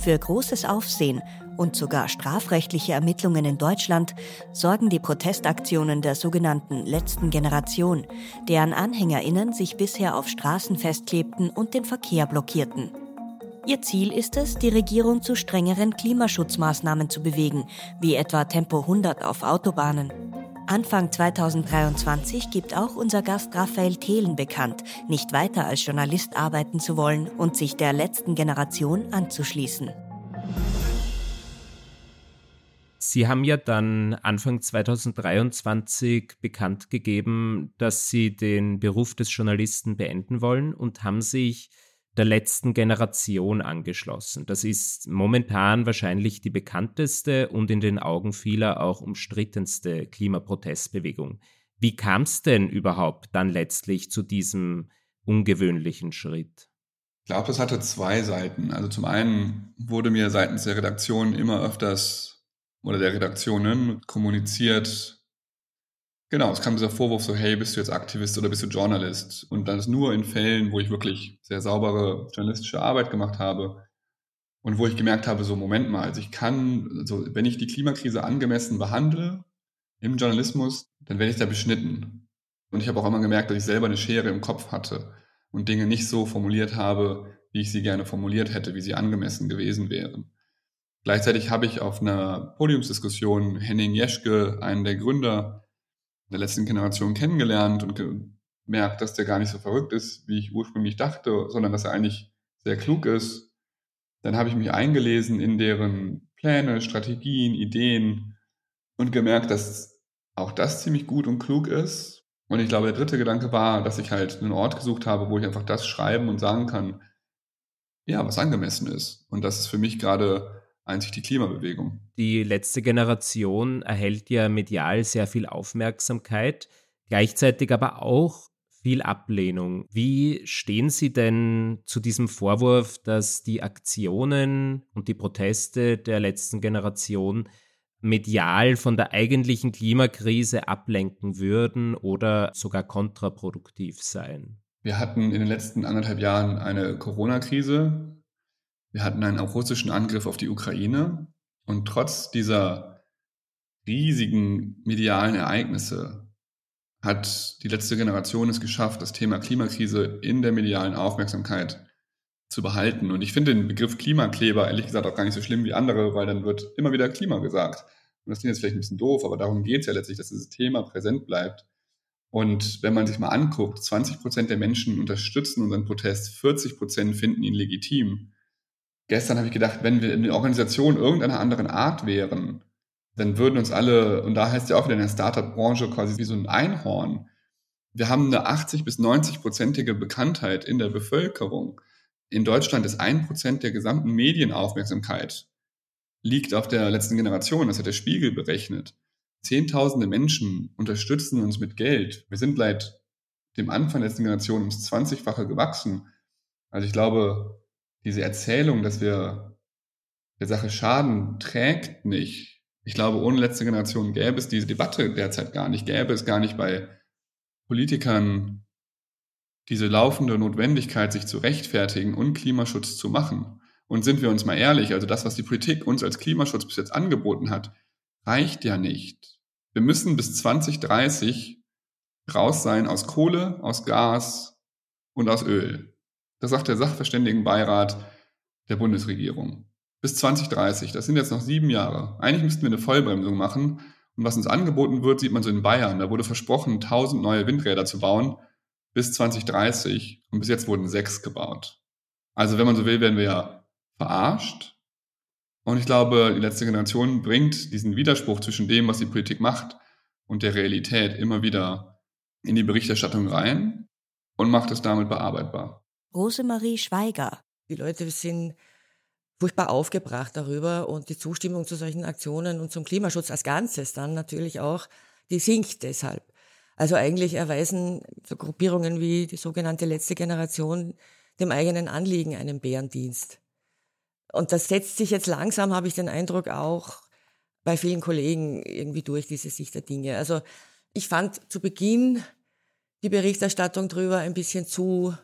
S1: Für großes Aufsehen und sogar strafrechtliche Ermittlungen in Deutschland sorgen die Protestaktionen der sogenannten letzten Generation, deren Anhängerinnen sich bisher auf Straßen festklebten und den Verkehr blockierten. Ihr Ziel ist es, die Regierung zu strengeren Klimaschutzmaßnahmen zu bewegen, wie etwa Tempo 100 auf Autobahnen. Anfang 2023 gibt auch unser Gast Raphael Thelen bekannt, nicht weiter als Journalist arbeiten zu wollen und sich der letzten Generation anzuschließen.
S2: Sie haben ja dann Anfang 2023 bekannt gegeben, dass Sie den Beruf des Journalisten beenden wollen und haben sich der letzten Generation angeschlossen. Das ist momentan wahrscheinlich die bekannteste und in den Augen vieler auch umstrittenste Klimaprotestbewegung. Wie kam es denn überhaupt dann letztlich zu diesem ungewöhnlichen Schritt?
S4: Ich glaube, es hatte zwei Seiten. Also zum einen wurde mir seitens der Redaktion immer öfters oder der Redaktionen kommuniziert, Genau, es kam dieser Vorwurf so, hey, bist du jetzt Aktivist oder bist du Journalist? Und dann ist nur in Fällen, wo ich wirklich sehr saubere journalistische Arbeit gemacht habe und wo ich gemerkt habe, so Moment mal, also ich kann, also wenn ich die Klimakrise angemessen behandle im Journalismus, dann werde ich da beschnitten. Und ich habe auch immer gemerkt, dass ich selber eine Schere im Kopf hatte und Dinge nicht so formuliert habe, wie ich sie gerne formuliert hätte, wie sie angemessen gewesen wären. Gleichzeitig habe ich auf einer Podiumsdiskussion Henning Jeschke, einen der Gründer der letzten Generation kennengelernt und gemerkt, dass der gar nicht so verrückt ist, wie ich ursprünglich dachte, sondern dass er eigentlich sehr klug ist. Dann habe ich mich eingelesen in deren Pläne, Strategien, Ideen und gemerkt, dass auch das ziemlich gut und klug ist. Und ich glaube, der dritte Gedanke war, dass ich halt einen Ort gesucht habe, wo ich einfach das schreiben und sagen kann, ja, was angemessen ist. Und das ist für mich gerade einzig die Klimabewegung.
S2: Die letzte Generation erhält ja medial sehr viel Aufmerksamkeit, gleichzeitig aber auch viel Ablehnung. Wie stehen Sie denn zu diesem Vorwurf, dass die Aktionen und die Proteste der letzten Generation medial von der eigentlichen Klimakrise ablenken würden oder sogar kontraproduktiv seien?
S4: Wir hatten in den letzten anderthalb Jahren eine Corona-Krise, wir hatten einen russischen Angriff auf die Ukraine und trotz dieser riesigen medialen Ereignisse hat die letzte Generation es geschafft, das Thema Klimakrise in der medialen Aufmerksamkeit zu behalten. Und ich finde den Begriff Klimakleber ehrlich gesagt auch gar nicht so schlimm wie andere, weil dann wird immer wieder Klima gesagt. Und das klingt jetzt vielleicht ein bisschen doof, aber darum geht es ja letztlich, dass dieses Thema präsent bleibt. Und wenn man sich mal anguckt, 20 Prozent der Menschen unterstützen unseren Protest, 40 Prozent finden ihn legitim. Gestern habe ich gedacht, wenn wir in der Organisation irgendeiner anderen Art wären, dann würden uns alle, und da heißt ja auch wieder in der Startup-Branche quasi wie so ein Einhorn, wir haben eine 80 bis 90-prozentige Bekanntheit in der Bevölkerung. In Deutschland ist ein Prozent der gesamten Medienaufmerksamkeit liegt auf der letzten Generation. Das hat der Spiegel berechnet. Zehntausende Menschen unterstützen uns mit Geld. Wir sind seit dem Anfang der letzten Generation ums 20-fache gewachsen. Also ich glaube, diese Erzählung, dass wir der Sache schaden, trägt nicht. Ich glaube, ohne letzte Generation gäbe es diese Debatte derzeit gar nicht, gäbe es gar nicht bei Politikern diese laufende Notwendigkeit, sich zu rechtfertigen und Klimaschutz zu machen. Und sind wir uns mal ehrlich, also das, was die Politik uns als Klimaschutz bis jetzt angeboten hat, reicht ja nicht. Wir müssen bis 2030 raus sein aus Kohle, aus Gas und aus Öl. Das sagt der Sachverständigenbeirat der Bundesregierung. Bis 2030, das sind jetzt noch sieben Jahre. Eigentlich müssten wir eine Vollbremsung machen und was uns angeboten wird, sieht man so in Bayern. Da wurde versprochen, 1000 neue Windräder zu bauen bis 2030. Und bis jetzt wurden sechs gebaut. Also wenn man so will, werden wir ja verarscht. Und ich glaube, die letzte Generation bringt diesen Widerspruch zwischen dem, was die Politik macht und der Realität immer wieder in die Berichterstattung rein und macht es damit bearbeitbar.
S1: Rosemarie Schweiger.
S5: Die Leute sind furchtbar aufgebracht darüber und die Zustimmung zu solchen Aktionen und zum Klimaschutz als Ganzes dann natürlich auch, die sinkt deshalb. Also eigentlich erweisen so Gruppierungen wie die sogenannte letzte Generation dem eigenen Anliegen einen Bärendienst. Und das setzt sich jetzt langsam, habe ich den Eindruck, auch bei vielen Kollegen irgendwie durch diese Sicht der Dinge. Also ich fand zu Beginn die Berichterstattung drüber ein bisschen zu,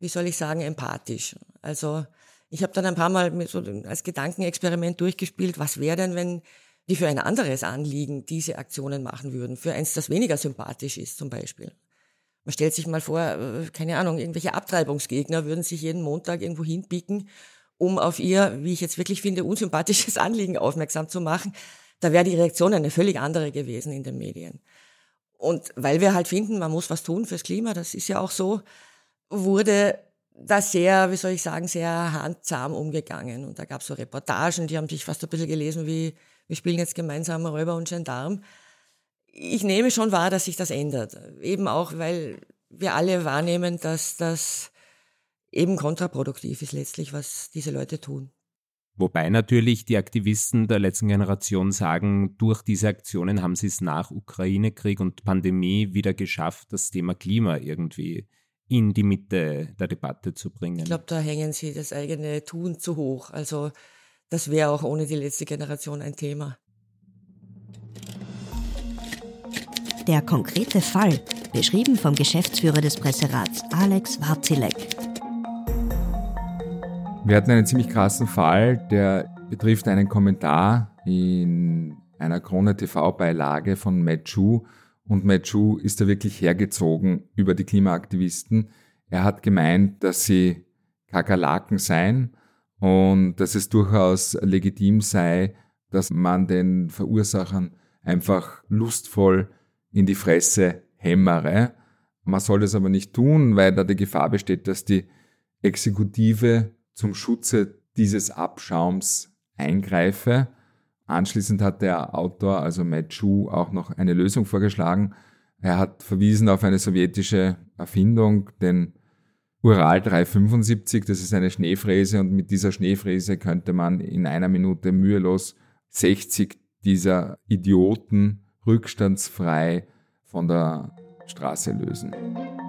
S5: wie soll ich sagen, empathisch. Also ich habe dann ein paar Mal so als Gedankenexperiment durchgespielt, was wäre denn, wenn die für ein anderes Anliegen diese Aktionen machen würden, für eins, das weniger sympathisch ist zum Beispiel. Man stellt sich mal vor, äh, keine Ahnung, irgendwelche Abtreibungsgegner würden sich jeden Montag irgendwo hinpicken, um auf ihr, wie ich jetzt wirklich finde, unsympathisches [laughs] Anliegen aufmerksam zu machen. Da wäre die Reaktion eine völlig andere gewesen in den Medien. Und weil wir halt finden, man muss was tun fürs Klima, das ist ja auch so, wurde da sehr, wie soll ich sagen, sehr handsam umgegangen. Und da gab es so Reportagen, die haben sich fast ein bisschen gelesen wie, wir spielen jetzt gemeinsam Räuber und Gendarm. Ich nehme schon wahr, dass sich das ändert. Eben auch, weil wir alle wahrnehmen, dass das eben kontraproduktiv ist letztlich, was diese Leute tun.
S2: Wobei natürlich die Aktivisten der letzten Generation sagen, durch diese Aktionen haben sie es nach Ukraine-Krieg und Pandemie wieder geschafft, das Thema Klima irgendwie in die Mitte der Debatte zu bringen.
S5: Ich glaube, da hängen sie das eigene Tun zu hoch. Also das wäre auch ohne die letzte Generation ein Thema.
S1: Der konkrete Fall, beschrieben vom Geschäftsführer des Presserats Alex Warzilek.
S9: Wir hatten einen ziemlich krassen Fall, der betrifft einen Kommentar in einer Krone TV-Beilage von Matt Chu, und Machu ist da wirklich hergezogen über die Klimaaktivisten. Er hat gemeint, dass sie Kakerlaken seien und dass es durchaus legitim sei, dass man den Verursachern einfach lustvoll in die Fresse hämmere. Man soll das aber nicht tun, weil da die Gefahr besteht, dass die Exekutive zum Schutze dieses Abschaums eingreife. Anschließend hat der Autor, also Matt Chu, auch noch eine Lösung vorgeschlagen. Er hat verwiesen auf eine sowjetische Erfindung, den Ural 375, das ist eine Schneefräse und mit dieser Schneefräse könnte man in einer Minute mühelos 60 dieser Idioten rückstandsfrei von der Straße lösen.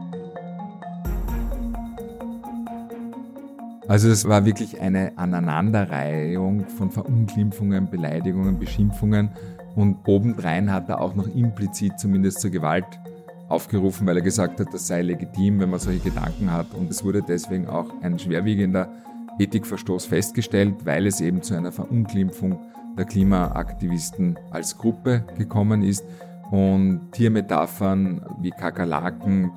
S9: Also es war wirklich eine Aneinanderreihung von Verunglimpfungen, Beleidigungen, Beschimpfungen. Und obendrein hat er auch noch implizit zumindest zur Gewalt aufgerufen, weil er gesagt hat, das sei legitim, wenn man solche Gedanken hat. Und es wurde deswegen auch ein schwerwiegender Ethikverstoß festgestellt, weil es eben zu einer Verunglimpfung der Klimaaktivisten als Gruppe gekommen ist. Und Tiermetaphern wie Kakerlaken,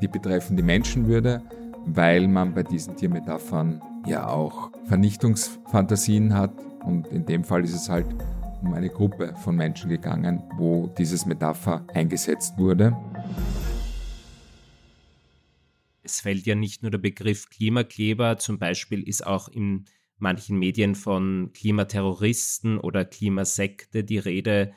S9: die betreffen die Menschenwürde weil man bei diesen Tiermetaphern ja auch Vernichtungsfantasien hat. Und in dem Fall ist es halt um eine Gruppe von Menschen gegangen, wo dieses Metapher eingesetzt wurde.
S2: Es fällt ja nicht nur der Begriff Klimakleber, zum Beispiel ist auch in manchen Medien von Klimaterroristen oder Klimasekte die Rede.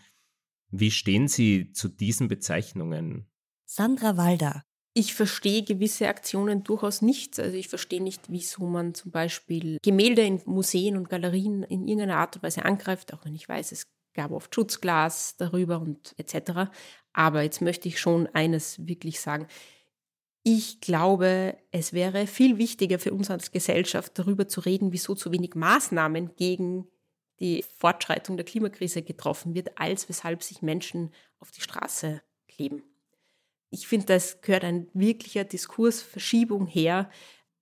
S2: Wie stehen Sie zu diesen Bezeichnungen?
S1: Sandra Walder.
S3: Ich verstehe gewisse Aktionen durchaus nicht. Also ich verstehe nicht, wieso man zum Beispiel Gemälde in Museen und Galerien in irgendeiner Art und Weise angreift, auch wenn ich weiß, es gab oft Schutzglas darüber und etc. Aber jetzt möchte ich schon eines wirklich sagen. Ich glaube, es wäre viel wichtiger für uns als Gesellschaft darüber zu reden, wieso zu wenig Maßnahmen gegen die Fortschreitung der Klimakrise getroffen wird, als weshalb sich Menschen auf die Straße kleben. Ich finde, das gehört ein wirklicher Diskursverschiebung her,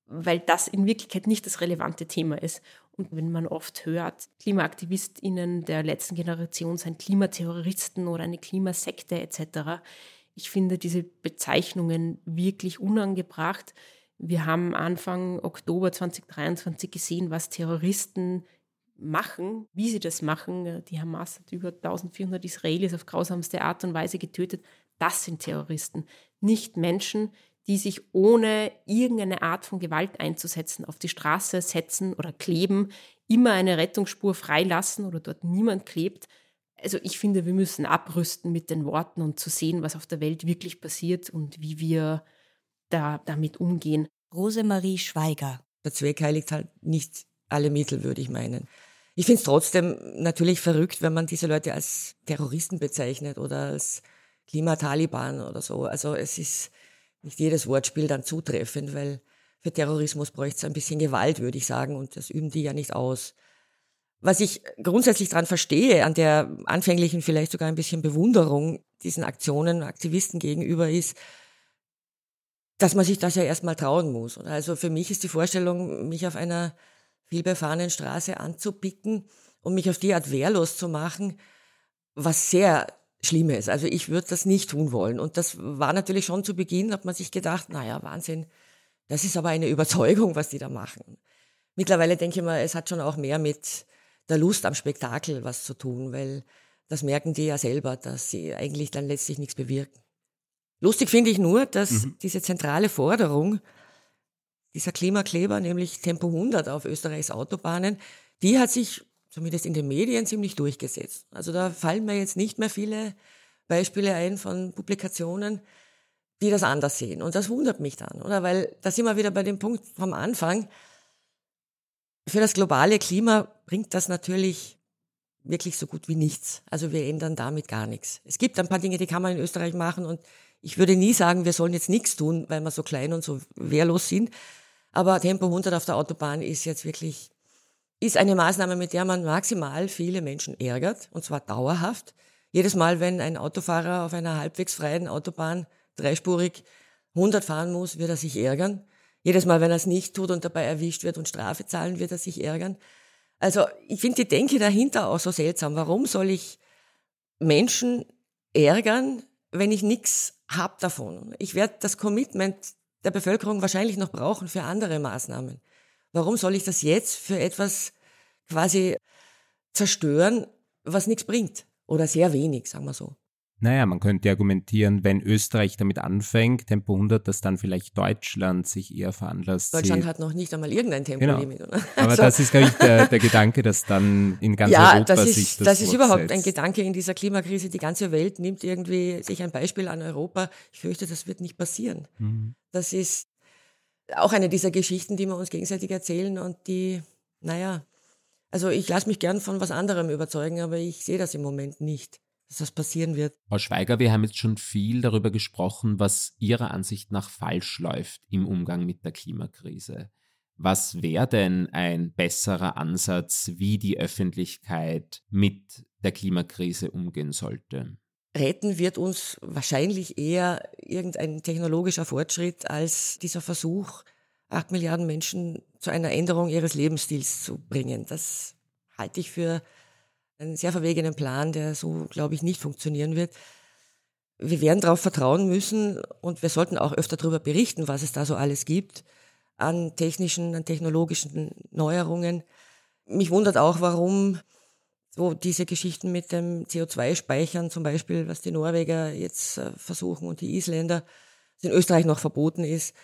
S3: weil das in Wirklichkeit nicht das relevante Thema ist. Und wenn man oft hört, KlimaaktivistInnen der letzten Generation seien Klimaterroristen oder eine Klimasekte etc., ich finde diese Bezeichnungen wirklich unangebracht. Wir haben Anfang Oktober 2023 gesehen, was Terroristen machen, wie sie das machen. Die Hamas hat über 1400 Israelis auf grausamste Art und Weise getötet. Das sind Terroristen, nicht Menschen, die sich ohne irgendeine Art von Gewalt einzusetzen auf die Straße setzen oder kleben, immer eine Rettungsspur freilassen oder dort niemand klebt. Also ich finde, wir müssen abrüsten mit den Worten und zu sehen, was auf der Welt wirklich passiert und wie wir da damit umgehen.
S1: Rosemarie Schweiger.
S5: Der Zweck heiligt halt nicht alle Mittel, würde ich meinen. Ich finde es trotzdem natürlich verrückt, wenn man diese Leute als Terroristen bezeichnet oder als Klimataliban oder so. Also es ist nicht jedes Wortspiel dann zutreffend, weil für Terrorismus bräuchte es ein bisschen Gewalt, würde ich sagen, und das üben die ja nicht aus. Was ich grundsätzlich daran verstehe, an der anfänglichen vielleicht sogar ein bisschen Bewunderung diesen Aktionen, Aktivisten gegenüber ist, dass man sich das ja erstmal trauen muss. Also für mich ist die Vorstellung, mich auf einer vielbefahrenen Straße anzupicken und mich auf die Art wehrlos zu machen, was sehr Schlimmes. Also ich würde das nicht tun wollen. Und das war natürlich schon zu Beginn, hat man sich gedacht, naja, Wahnsinn, das ist aber eine Überzeugung, was die da machen. Mittlerweile denke ich mal, es hat schon auch mehr mit der Lust am Spektakel was zu tun, weil das merken die ja selber, dass sie eigentlich dann letztlich nichts bewirken. Lustig finde ich nur, dass mhm. diese zentrale Forderung dieser Klimakleber, nämlich Tempo 100 auf Österreichs Autobahnen, die hat sich zumindest in den Medien ziemlich durchgesetzt. Also da fallen mir jetzt nicht mehr viele Beispiele ein von Publikationen, die das anders sehen. Und das wundert mich dann, oder? Weil da sind wir wieder bei dem Punkt vom Anfang. Für das globale Klima bringt das natürlich wirklich so gut wie nichts. Also wir ändern damit gar nichts. Es gibt ein paar Dinge, die kann man in Österreich machen und ich würde nie sagen, wir sollen jetzt nichts tun, weil wir so klein und so wehrlos sind. Aber Tempo 100 auf der Autobahn ist jetzt wirklich ist eine Maßnahme, mit der man maximal viele Menschen ärgert, und zwar dauerhaft. Jedes Mal, wenn ein Autofahrer auf einer halbwegs freien Autobahn dreispurig 100 fahren muss, wird er sich ärgern. Jedes Mal, wenn er es nicht tut und dabei erwischt wird und Strafe zahlen, wird er sich ärgern. Also ich finde die Denke dahinter auch so seltsam. Warum soll ich Menschen ärgern, wenn ich nichts hab davon? Ich werde das Commitment der Bevölkerung wahrscheinlich noch brauchen für andere Maßnahmen. Warum soll ich das jetzt für etwas quasi zerstören, was nichts bringt? Oder sehr wenig, sagen wir so.
S2: Naja, man könnte argumentieren, wenn Österreich damit anfängt, Tempo 100, dass dann vielleicht Deutschland sich eher veranlasst.
S5: Deutschland hat noch nicht einmal irgendein Tempolimit,
S2: genau. oder? Aber also, das ist, glaube ich, der, der, Gedanke, dass dann in ganz ja, Europa
S5: das ist,
S2: sich das
S5: das ist überhaupt ein Gedanke in dieser Klimakrise. Die ganze Welt nimmt irgendwie sich ein Beispiel an Europa. Ich fürchte, das wird nicht passieren. Mhm. Das ist auch eine dieser Geschichten, die wir uns gegenseitig erzählen und die, naja, also ich lasse mich gern von was anderem überzeugen, aber ich sehe das im Moment nicht, dass das passieren wird.
S2: Frau Schweiger, wir haben jetzt schon viel darüber gesprochen, was Ihrer Ansicht nach falsch läuft im Umgang mit der Klimakrise. Was wäre denn ein besserer Ansatz, wie die Öffentlichkeit mit der Klimakrise umgehen sollte?
S5: Retten wird uns wahrscheinlich eher irgendein technologischer Fortschritt als dieser Versuch, acht Milliarden Menschen zu einer Änderung ihres Lebensstils zu bringen. Das halte ich für einen sehr verwegenen Plan, der so, glaube ich, nicht funktionieren wird. Wir werden darauf vertrauen müssen und wir sollten auch öfter darüber berichten, was es da so alles gibt. an technischen, an technologischen Neuerungen. Mich wundert auch, warum so diese Geschichten mit dem CO2-Speichern zum Beispiel, was die Norweger jetzt äh, versuchen und die Isländer, was in Österreich noch verboten ist,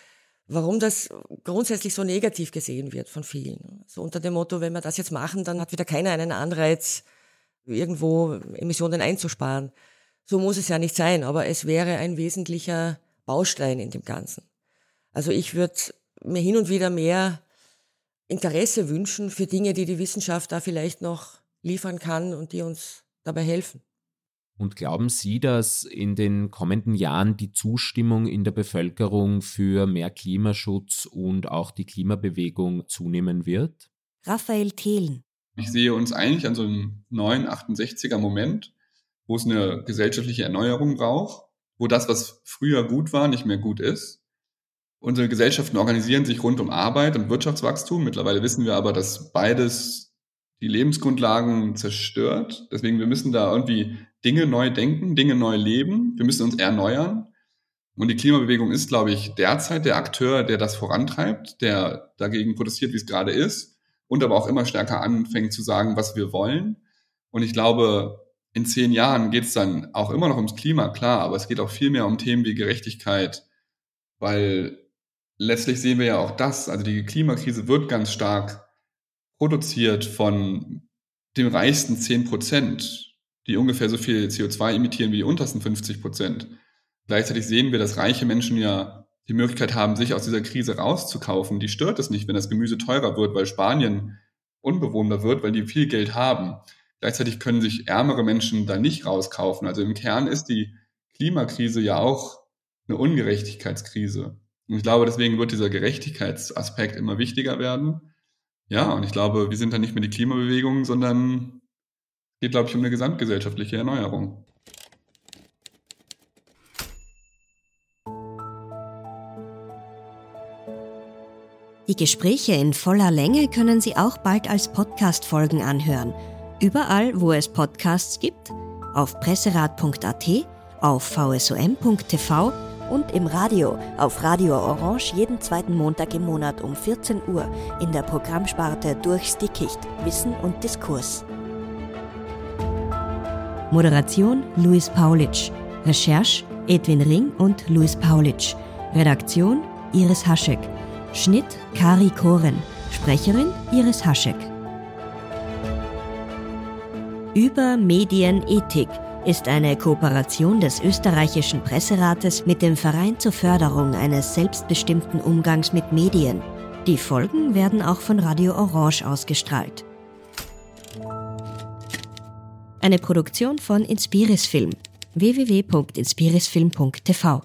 S5: warum das grundsätzlich so negativ gesehen wird von vielen. So unter dem Motto, wenn wir das jetzt machen, dann hat wieder keiner einen Anreiz, irgendwo Emissionen einzusparen. So muss es ja nicht sein, aber es wäre ein wesentlicher Baustein in dem Ganzen. Also ich würde mir hin und wieder mehr Interesse wünschen für Dinge, die die Wissenschaft da vielleicht noch liefern kann und die uns dabei helfen.
S2: Und glauben Sie, dass in den kommenden Jahren die Zustimmung in der Bevölkerung für mehr Klimaschutz und auch die Klimabewegung zunehmen wird?
S1: Raphael Thelen.
S4: Ich sehe uns eigentlich an so einem neuen 68er Moment, wo es eine gesellschaftliche Erneuerung braucht, wo das, was früher gut war, nicht mehr gut ist. Unsere Gesellschaften organisieren sich rund um Arbeit und Wirtschaftswachstum. Mittlerweile wissen wir aber, dass beides die Lebensgrundlagen zerstört. Deswegen, wir müssen da irgendwie Dinge neu denken, Dinge neu leben. Wir müssen uns erneuern. Und die Klimabewegung ist, glaube ich, derzeit der Akteur, der das vorantreibt, der dagegen protestiert, wie es gerade ist, und aber auch immer stärker anfängt zu sagen, was wir wollen. Und ich glaube, in zehn Jahren geht es dann auch immer noch ums Klima, klar, aber es geht auch viel mehr um Themen wie Gerechtigkeit, weil letztlich sehen wir ja auch das, also die Klimakrise wird ganz stark produziert von dem reichsten zehn Prozent die ungefähr so viel CO2 emittieren wie die untersten 50 Prozent. Gleichzeitig sehen wir, dass reiche Menschen ja die Möglichkeit haben, sich aus dieser Krise rauszukaufen. Die stört es nicht, wenn das Gemüse teurer wird, weil Spanien unbewohnbar wird, weil die viel Geld haben. Gleichzeitig können sich ärmere Menschen da nicht rauskaufen. Also im Kern ist die Klimakrise ja auch eine Ungerechtigkeitskrise. Und ich glaube, deswegen wird dieser Gerechtigkeitsaspekt immer wichtiger werden. Ja, und ich glaube, wir sind dann nicht mehr die Klimabewegung, sondern geht, glaube ich, um eine gesamtgesellschaftliche Erneuerung.
S1: Die Gespräche in voller Länge können Sie auch bald als Podcast-Folgen anhören. Überall, wo es Podcasts gibt, auf presserat.at, auf vsom.tv und im Radio auf Radio Orange jeden zweiten Montag im Monat um 14 Uhr in der Programmsparte Durchs Dickicht Wissen und Diskurs. Moderation Luis Paulitsch. Recherche Edwin Ring und Luis Paulitsch. Redaktion Iris Haschek. Schnitt Kari Koren. Sprecherin Iris Haschek. Über Medienethik ist eine Kooperation des österreichischen Presserates mit dem Verein zur Förderung eines selbstbestimmten Umgangs mit Medien. Die Folgen werden auch von Radio Orange ausgestrahlt. Eine Produktion von Inspiris Film www.inspirisfilm.tv